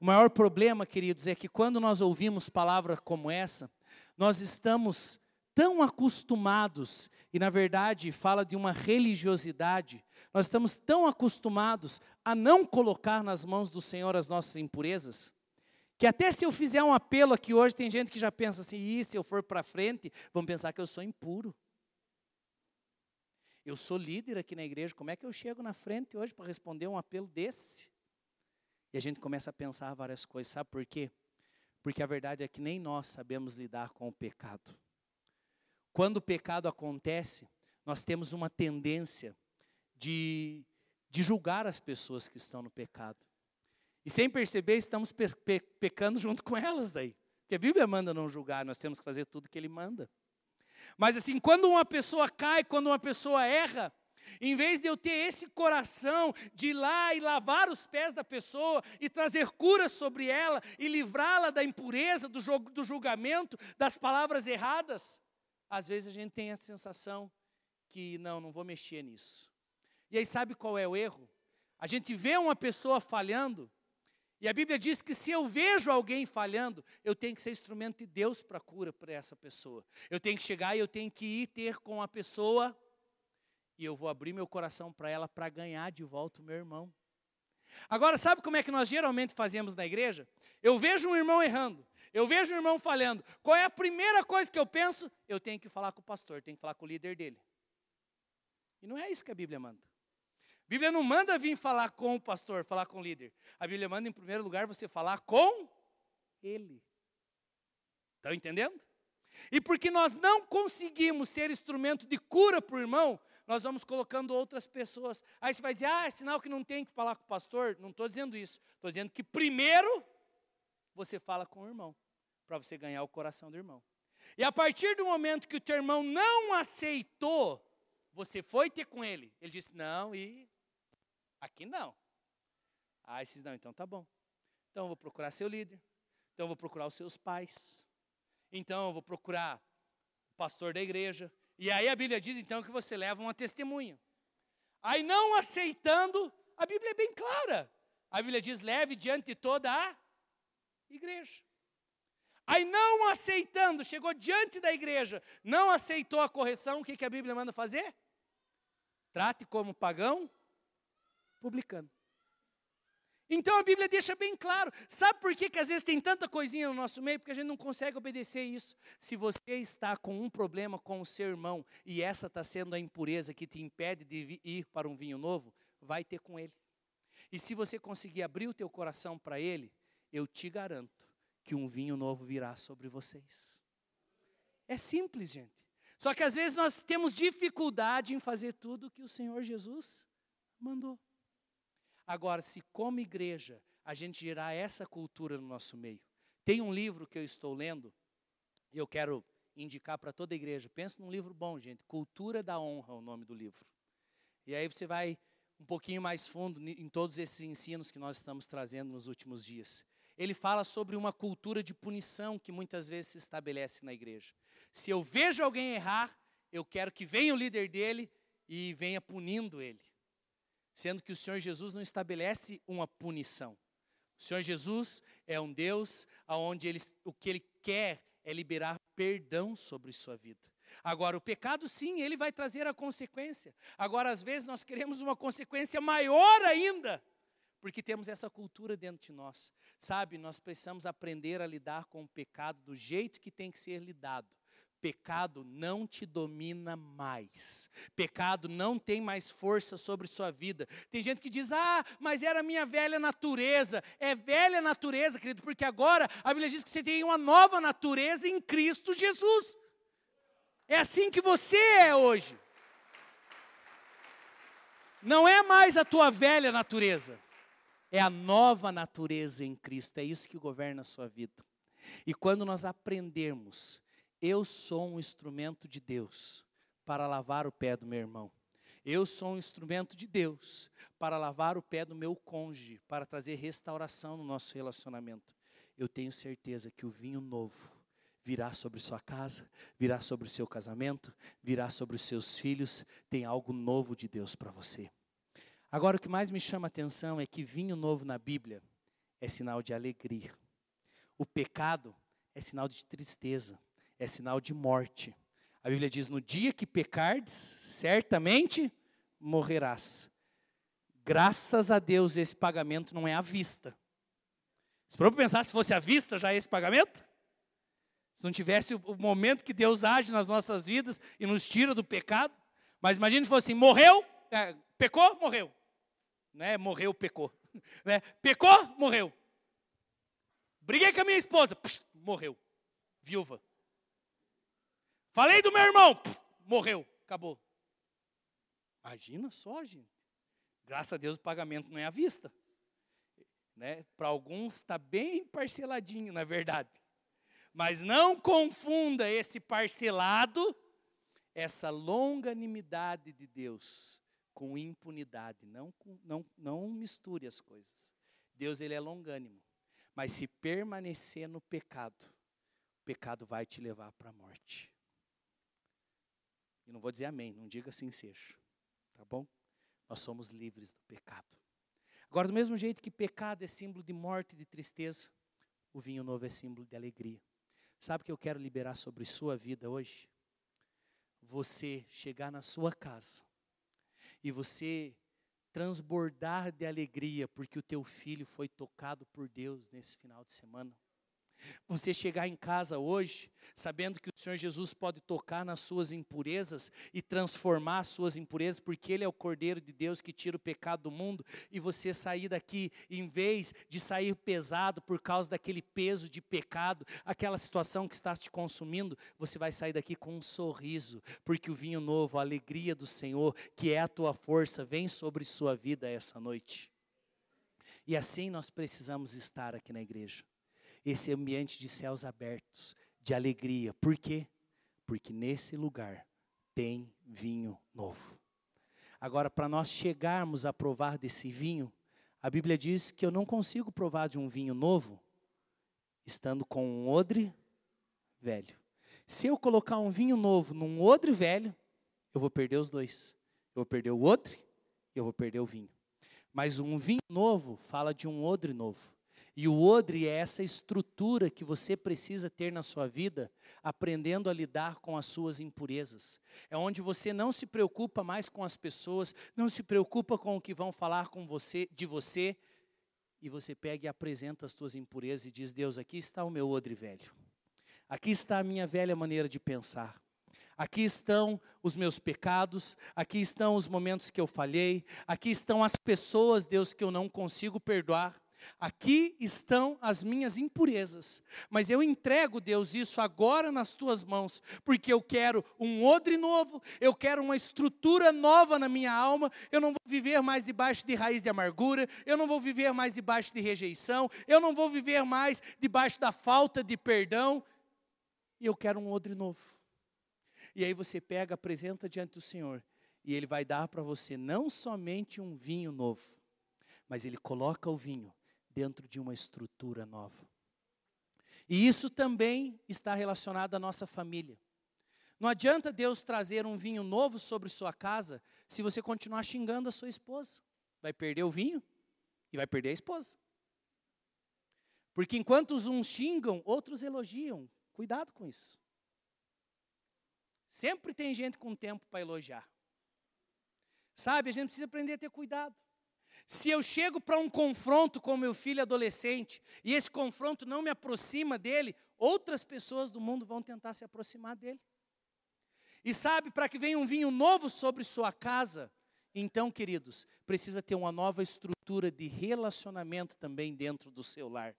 O maior problema, queridos, é que quando nós ouvimos palavras como essa, nós estamos tão acostumados, e na verdade fala de uma religiosidade, nós estamos tão acostumados a não colocar nas mãos do Senhor as nossas impurezas, que até se eu fizer um apelo aqui hoje, tem gente que já pensa assim, e se eu for para frente, vão pensar que eu sou impuro. Eu sou líder aqui na igreja, como é que eu chego na frente hoje para responder um apelo desse? E a gente começa a pensar várias coisas, sabe por quê? Porque a verdade é que nem nós sabemos lidar com o pecado. Quando o pecado acontece, nós temos uma tendência de, de julgar as pessoas que estão no pecado. E sem perceber, estamos pe pe pecando junto com elas daí. Porque a Bíblia manda não julgar, nós temos que fazer tudo que ele manda. Mas assim, quando uma pessoa cai, quando uma pessoa erra, em vez de eu ter esse coração de ir lá e lavar os pés da pessoa e trazer cura sobre ela e livrá-la da impureza, do, do julgamento, das palavras erradas, às vezes a gente tem a sensação que não, não vou mexer nisso. E aí sabe qual é o erro? A gente vê uma pessoa falhando e a Bíblia diz que se eu vejo alguém falhando, eu tenho que ser instrumento de Deus para cura para essa pessoa. Eu tenho que chegar e eu tenho que ir ter com a pessoa e eu vou abrir meu coração para ela para ganhar de volta o meu irmão. Agora, sabe como é que nós geralmente fazemos na igreja? Eu vejo um irmão errando, eu vejo um irmão falhando. Qual é a primeira coisa que eu penso? Eu tenho que falar com o pastor, tenho que falar com o líder dele. E não é isso que a Bíblia manda. A Bíblia não manda vir falar com o pastor, falar com o líder. A Bíblia manda, em primeiro lugar, você falar com ele. Estão entendendo? E porque nós não conseguimos ser instrumento de cura para o irmão, nós vamos colocando outras pessoas. Aí você vai dizer, ah, é sinal que não tem que falar com o pastor. Não estou dizendo isso. Estou dizendo que primeiro você fala com o irmão, para você ganhar o coração do irmão. E a partir do momento que o teu irmão não aceitou, você foi ter com ele. Ele disse: Não, e aqui não. Ah, esses não, então tá bom. Então eu vou procurar seu líder. Então eu vou procurar os seus pais. Então eu vou procurar o pastor da igreja. E aí a Bíblia diz então que você leva uma testemunha. Aí não aceitando, a Bíblia é bem clara. A Bíblia diz: leve diante de toda a igreja. Aí não aceitando, chegou diante da igreja, não aceitou a correção, o que, que a Bíblia manda fazer? Trate como pagão publicano. Então a Bíblia deixa bem claro. Sabe por que, que às vezes tem tanta coisinha no nosso meio? Porque a gente não consegue obedecer isso. Se você está com um problema com o seu irmão e essa está sendo a impureza que te impede de ir para um vinho novo, vai ter com ele. E se você conseguir abrir o teu coração para ele, eu te garanto que um vinho novo virá sobre vocês. É simples, gente. Só que às vezes nós temos dificuldade em fazer tudo o que o Senhor Jesus mandou. Agora, se como igreja a gente gerar essa cultura no nosso meio, tem um livro que eu estou lendo, e eu quero indicar para toda a igreja. Pensa num livro bom, gente. Cultura da Honra, é o nome do livro. E aí você vai um pouquinho mais fundo em todos esses ensinos que nós estamos trazendo nos últimos dias. Ele fala sobre uma cultura de punição que muitas vezes se estabelece na igreja. Se eu vejo alguém errar, eu quero que venha o líder dele e venha punindo ele sendo que o Senhor Jesus não estabelece uma punição. O Senhor Jesus é um Deus onde ele, o que ele quer é liberar perdão sobre sua vida. Agora, o pecado, sim, ele vai trazer a consequência. Agora, às vezes, nós queremos uma consequência maior ainda, porque temos essa cultura dentro de nós. Sabe, nós precisamos aprender a lidar com o pecado do jeito que tem que ser lidado pecado não te domina mais. Pecado não tem mais força sobre sua vida. Tem gente que diz: "Ah, mas era minha velha natureza". É velha natureza, querido, porque agora a Bíblia diz que você tem uma nova natureza em Cristo Jesus. É assim que você é hoje. Não é mais a tua velha natureza. É a nova natureza em Cristo. É isso que governa a sua vida. E quando nós aprendermos eu sou um instrumento de Deus para lavar o pé do meu irmão. Eu sou um instrumento de Deus para lavar o pé do meu cônjuge, para trazer restauração no nosso relacionamento. Eu tenho certeza que o vinho novo virá sobre sua casa, virá sobre o seu casamento, virá sobre os seus filhos. Tem algo novo de Deus para você. Agora, o que mais me chama a atenção é que vinho novo na Bíblia é sinal de alegria. O pecado é sinal de tristeza é sinal de morte. A Bíblia diz: No dia que pecardes, certamente morrerás. Graças a Deus, esse pagamento não é à vista. Se for pensar, se fosse à vista, já é esse pagamento? Se não tivesse o momento que Deus age nas nossas vidas e nos tira do pecado. Mas imagine se fosse assim, morreu, é, pecou, morreu. Né? Morreu, pecou. Né? Pecou, morreu. Briguei com a minha esposa, psh, morreu. Viúva. Falei do meu irmão, puf, morreu, acabou. Imagina só, gente. Graças a Deus o pagamento não é à vista. Né? Para alguns está bem parceladinho, na verdade. Mas não confunda esse parcelado, essa longanimidade de Deus com impunidade. Não, não, não misture as coisas. Deus ele é longânimo. Mas se permanecer no pecado, o pecado vai te levar para a morte. E não vou dizer amém, não diga assim seja. Tá bom? Nós somos livres do pecado. Agora, do mesmo jeito que pecado é símbolo de morte e de tristeza, o vinho novo é símbolo de alegria. Sabe o que eu quero liberar sobre sua vida hoje? Você chegar na sua casa e você transbordar de alegria porque o teu filho foi tocado por Deus nesse final de semana. Você chegar em casa hoje, sabendo que o Senhor Jesus pode tocar nas suas impurezas e transformar as suas impurezas, porque Ele é o Cordeiro de Deus que tira o pecado do mundo, e você sair daqui, em vez de sair pesado por causa daquele peso de pecado, aquela situação que está te consumindo, você vai sair daqui com um sorriso, porque o vinho novo, a alegria do Senhor, que é a tua força, vem sobre sua vida essa noite. E assim nós precisamos estar aqui na igreja. Esse ambiente de céus abertos, de alegria. Por quê? Porque nesse lugar tem vinho novo. Agora, para nós chegarmos a provar desse vinho, a Bíblia diz que eu não consigo provar de um vinho novo estando com um odre velho. Se eu colocar um vinho novo num odre velho, eu vou perder os dois. Eu vou perder o odre e eu vou perder o vinho. Mas um vinho novo fala de um odre novo. E o odre é essa estrutura que você precisa ter na sua vida, aprendendo a lidar com as suas impurezas. É onde você não se preocupa mais com as pessoas, não se preocupa com o que vão falar com você, de você, e você pega e apresenta as suas impurezas e diz: Deus, aqui está o meu odre velho. Aqui está a minha velha maneira de pensar. Aqui estão os meus pecados, aqui estão os momentos que eu falhei, aqui estão as pessoas, Deus, que eu não consigo perdoar. Aqui estão as minhas impurezas, mas eu entrego, Deus, isso agora nas tuas mãos, porque eu quero um odre novo, eu quero uma estrutura nova na minha alma. Eu não vou viver mais debaixo de raiz de amargura, eu não vou viver mais debaixo de rejeição, eu não vou viver mais debaixo da falta de perdão. E eu quero um odre novo. E aí você pega, apresenta diante do Senhor, e Ele vai dar para você não somente um vinho novo, mas Ele coloca o vinho dentro de uma estrutura nova. E isso também está relacionado à nossa família. Não adianta Deus trazer um vinho novo sobre sua casa se você continuar xingando a sua esposa. Vai perder o vinho e vai perder a esposa. Porque enquanto uns xingam, outros elogiam. Cuidado com isso. Sempre tem gente com tempo para elogiar. Sabe, a gente precisa aprender a ter cuidado. Se eu chego para um confronto com meu filho adolescente e esse confronto não me aproxima dele, outras pessoas do mundo vão tentar se aproximar dele. E sabe, para que venha um vinho novo sobre sua casa, então, queridos, precisa ter uma nova estrutura de relacionamento também dentro do seu lar.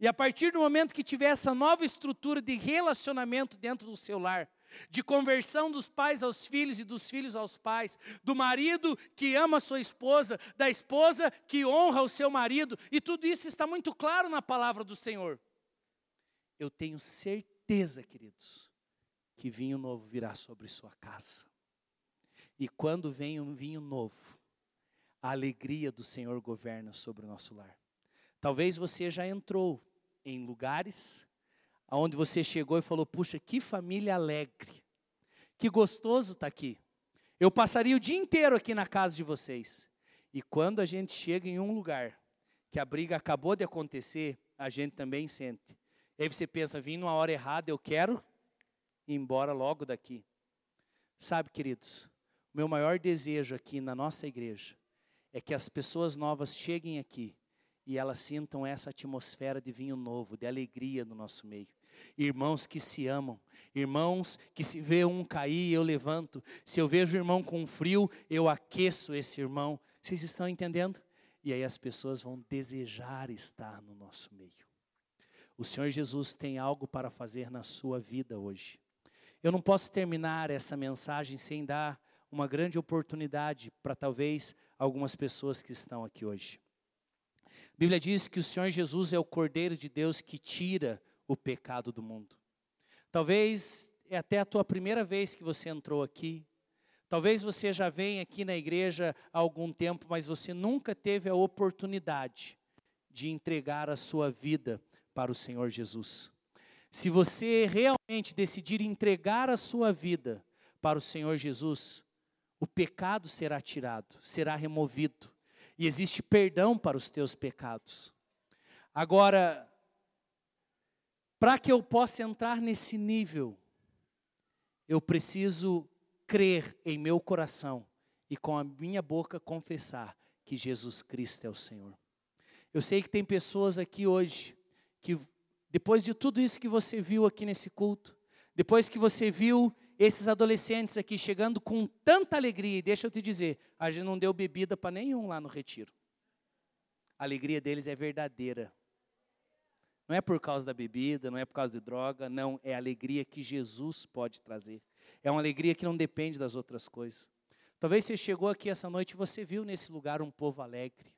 E a partir do momento que tiver essa nova estrutura de relacionamento dentro do seu lar, de conversão dos pais aos filhos e dos filhos aos pais, do marido que ama sua esposa, da esposa que honra o seu marido, e tudo isso está muito claro na palavra do Senhor. Eu tenho certeza, queridos, que vinho novo virá sobre sua casa. E quando vem um vinho novo, a alegria do Senhor governa sobre o nosso lar. Talvez você já entrou em lugares aonde você chegou e falou: puxa, que família alegre, que gostoso estar tá aqui. Eu passaria o dia inteiro aqui na casa de vocês. E quando a gente chega em um lugar que a briga acabou de acontecer, a gente também sente. E aí você pensa, vim numa hora errada, eu quero ir embora logo daqui. Sabe, queridos, o meu maior desejo aqui na nossa igreja é que as pessoas novas cheguem aqui e elas sintam essa atmosfera de vinho novo, de alegria no nosso meio irmãos que se amam, irmãos que se vê um cair, eu levanto. Se eu vejo o irmão com frio, eu aqueço esse irmão. Vocês estão entendendo? E aí as pessoas vão desejar estar no nosso meio. O Senhor Jesus tem algo para fazer na sua vida hoje. Eu não posso terminar essa mensagem sem dar uma grande oportunidade para talvez algumas pessoas que estão aqui hoje. A Bíblia diz que o Senhor Jesus é o Cordeiro de Deus que tira o pecado do mundo. Talvez é até a tua primeira vez que você entrou aqui. Talvez você já venha aqui na igreja há algum tempo, mas você nunca teve a oportunidade de entregar a sua vida para o Senhor Jesus. Se você realmente decidir entregar a sua vida para o Senhor Jesus, o pecado será tirado, será removido, e existe perdão para os teus pecados. Agora, para que eu possa entrar nesse nível, eu preciso crer em meu coração e com a minha boca confessar que Jesus Cristo é o Senhor. Eu sei que tem pessoas aqui hoje que, depois de tudo isso que você viu aqui nesse culto, depois que você viu esses adolescentes aqui chegando com tanta alegria, e deixa eu te dizer, a gente não deu bebida para nenhum lá no retiro. A alegria deles é verdadeira. Não é por causa da bebida, não é por causa de droga, não, é a alegria que Jesus pode trazer. É uma alegria que não depende das outras coisas. Talvez você chegou aqui essa noite e você viu nesse lugar um povo alegre.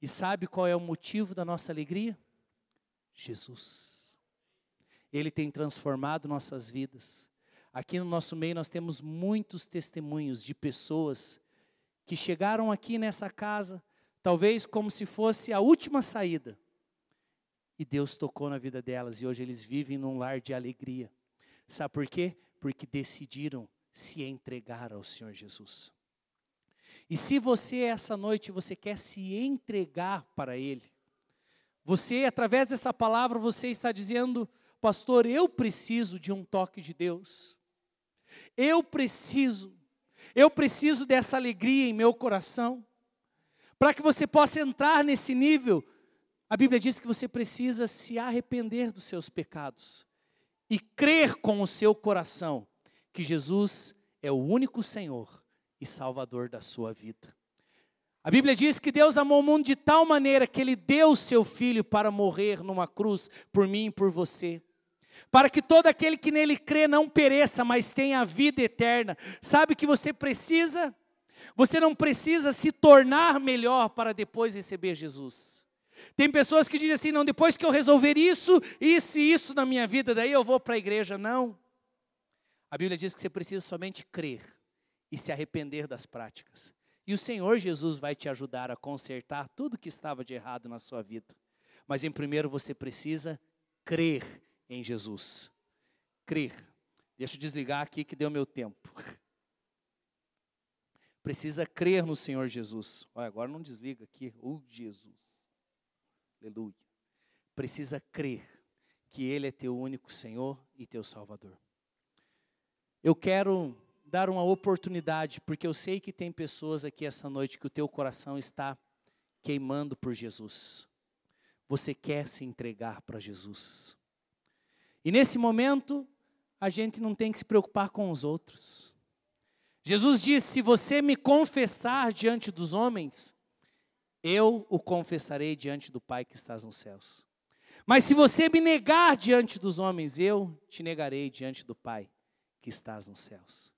E sabe qual é o motivo da nossa alegria? Jesus. Ele tem transformado nossas vidas. Aqui no nosso meio nós temos muitos testemunhos de pessoas que chegaram aqui nessa casa, talvez como se fosse a última saída. E Deus tocou na vida delas e hoje eles vivem num lar de alegria. Sabe por quê? Porque decidiram se entregar ao Senhor Jesus. E se você essa noite você quer se entregar para ele, você através dessa palavra você está dizendo, pastor, eu preciso de um toque de Deus. Eu preciso, eu preciso dessa alegria em meu coração. Para que você possa entrar nesse nível, a Bíblia diz que você precisa se arrepender dos seus pecados e crer com o seu coração que Jesus é o único Senhor e Salvador da sua vida. A Bíblia diz que Deus amou o mundo de tal maneira que Ele deu o seu Filho para morrer numa cruz por mim e por você para que todo aquele que nele crê não pereça, mas tenha a vida eterna. Sabe que você precisa? Você não precisa se tornar melhor para depois receber Jesus. Tem pessoas que dizem assim: não, depois que eu resolver isso, isso e isso na minha vida, daí eu vou para a igreja. Não. A Bíblia diz que você precisa somente crer e se arrepender das práticas. E o Senhor Jesus vai te ajudar a consertar tudo que estava de errado na sua vida. Mas em primeiro você precisa crer em Jesus. Crer. Deixa eu desligar aqui que deu meu tempo. Precisa crer no Senhor Jesus. Olha, agora não desliga aqui. Oh, Jesus. Aleluia. Precisa crer que Ele é teu único Senhor e teu Salvador. Eu quero dar uma oportunidade, porque eu sei que tem pessoas aqui essa noite que o teu coração está queimando por Jesus. Você quer se entregar para Jesus. E nesse momento, a gente não tem que se preocupar com os outros. Jesus disse: Se você me confessar diante dos homens, eu o confessarei diante do Pai que estás nos céus. Mas se você me negar diante dos homens, eu te negarei diante do Pai que estás nos céus.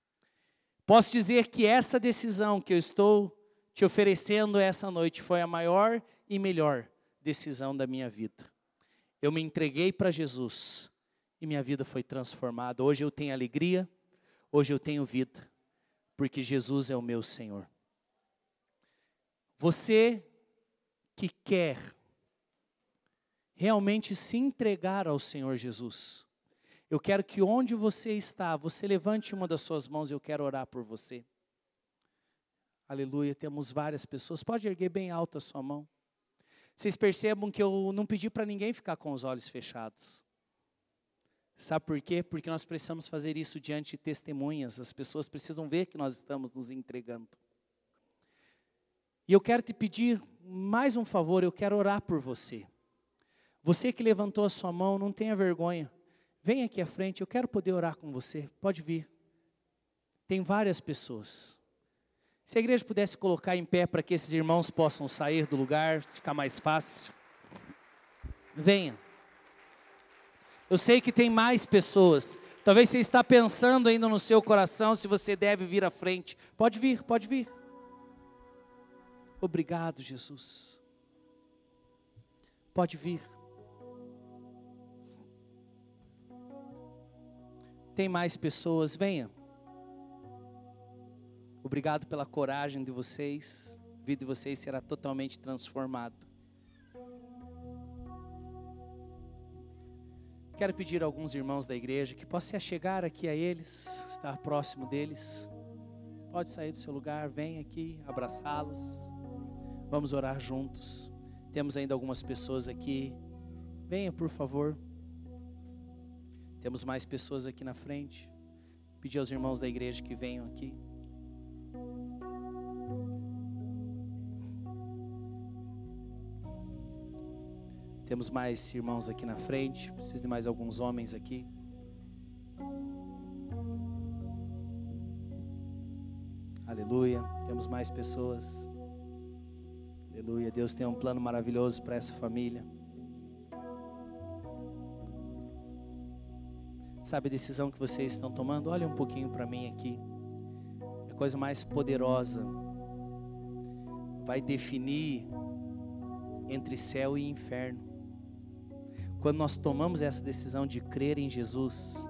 Posso dizer que essa decisão que eu estou te oferecendo essa noite foi a maior e melhor decisão da minha vida. Eu me entreguei para Jesus e minha vida foi transformada. Hoje eu tenho alegria, hoje eu tenho vida, porque Jesus é o meu Senhor. Você que quer realmente se entregar ao Senhor Jesus, eu quero que onde você está, você levante uma das suas mãos e eu quero orar por você. Aleluia, temos várias pessoas. Pode erguer bem alto a sua mão. Vocês percebam que eu não pedi para ninguém ficar com os olhos fechados. Sabe por quê? Porque nós precisamos fazer isso diante de testemunhas. As pessoas precisam ver que nós estamos nos entregando. E eu quero te pedir mais um favor, eu quero orar por você. Você que levantou a sua mão, não tenha vergonha. Vem aqui à frente, eu quero poder orar com você. Pode vir. Tem várias pessoas. Se a igreja pudesse colocar em pé para que esses irmãos possam sair do lugar, ficar mais fácil. Venha. Eu sei que tem mais pessoas. Talvez você está pensando ainda no seu coração se você deve vir à frente. Pode vir, pode vir. Obrigado, Jesus. Pode vir. Tem mais pessoas, venha. Obrigado pela coragem de vocês. A vida de vocês será totalmente transformada. Quero pedir a alguns irmãos da igreja que possam chegar aqui a eles, estar próximo deles. Pode sair do seu lugar, vem aqui abraçá-los. Vamos orar juntos. Temos ainda algumas pessoas aqui. Venha, por favor. Temos mais pessoas aqui na frente. Pedir aos irmãos da igreja que venham aqui. Temos mais irmãos aqui na frente. Preciso de mais alguns homens aqui. Aleluia. Temos mais pessoas. Aleluia. Deus tem um plano maravilhoso para essa família. Sabe a decisão que vocês estão tomando? Olha um pouquinho para mim aqui. É a coisa mais poderosa. Vai definir entre céu e inferno. quando nós tomamos essa decisão de crer em Jesus,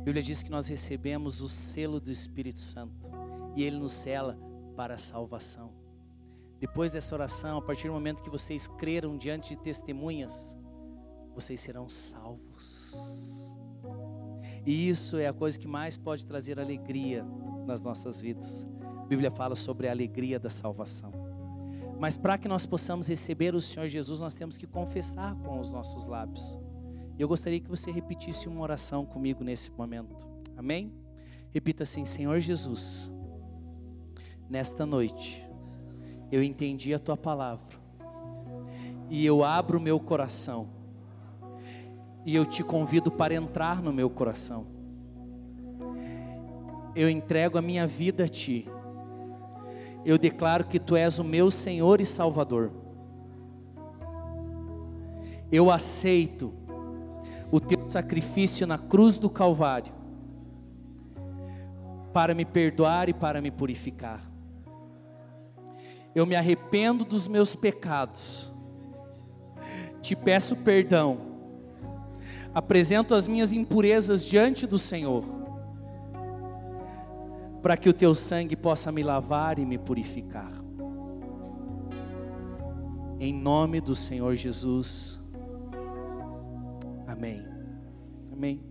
a Bíblia diz que nós recebemos o selo do Espírito Santo e ele nos cela para a salvação. Depois dessa oração, a partir do momento que vocês creram diante de testemunhas, vocês serão salvos. E isso é a coisa que mais pode trazer alegria nas nossas vidas. A Bíblia fala sobre a alegria da salvação. Mas para que nós possamos receber o Senhor Jesus, nós temos que confessar com os nossos lábios. Eu gostaria que você repetisse uma oração comigo nesse momento. Amém? Repita assim: Senhor Jesus, nesta noite, eu entendi a tua palavra, e eu abro o meu coração, e eu te convido para entrar no meu coração. Eu entrego a minha vida a ti eu declaro que tu és o meu Senhor e Salvador. Eu aceito o teu sacrifício na cruz do Calvário para me perdoar e para me purificar. Eu me arrependo dos meus pecados, te peço perdão, apresento as minhas impurezas diante do Senhor para que o teu sangue possa me lavar e me purificar. Em nome do Senhor Jesus. Amém. Amém.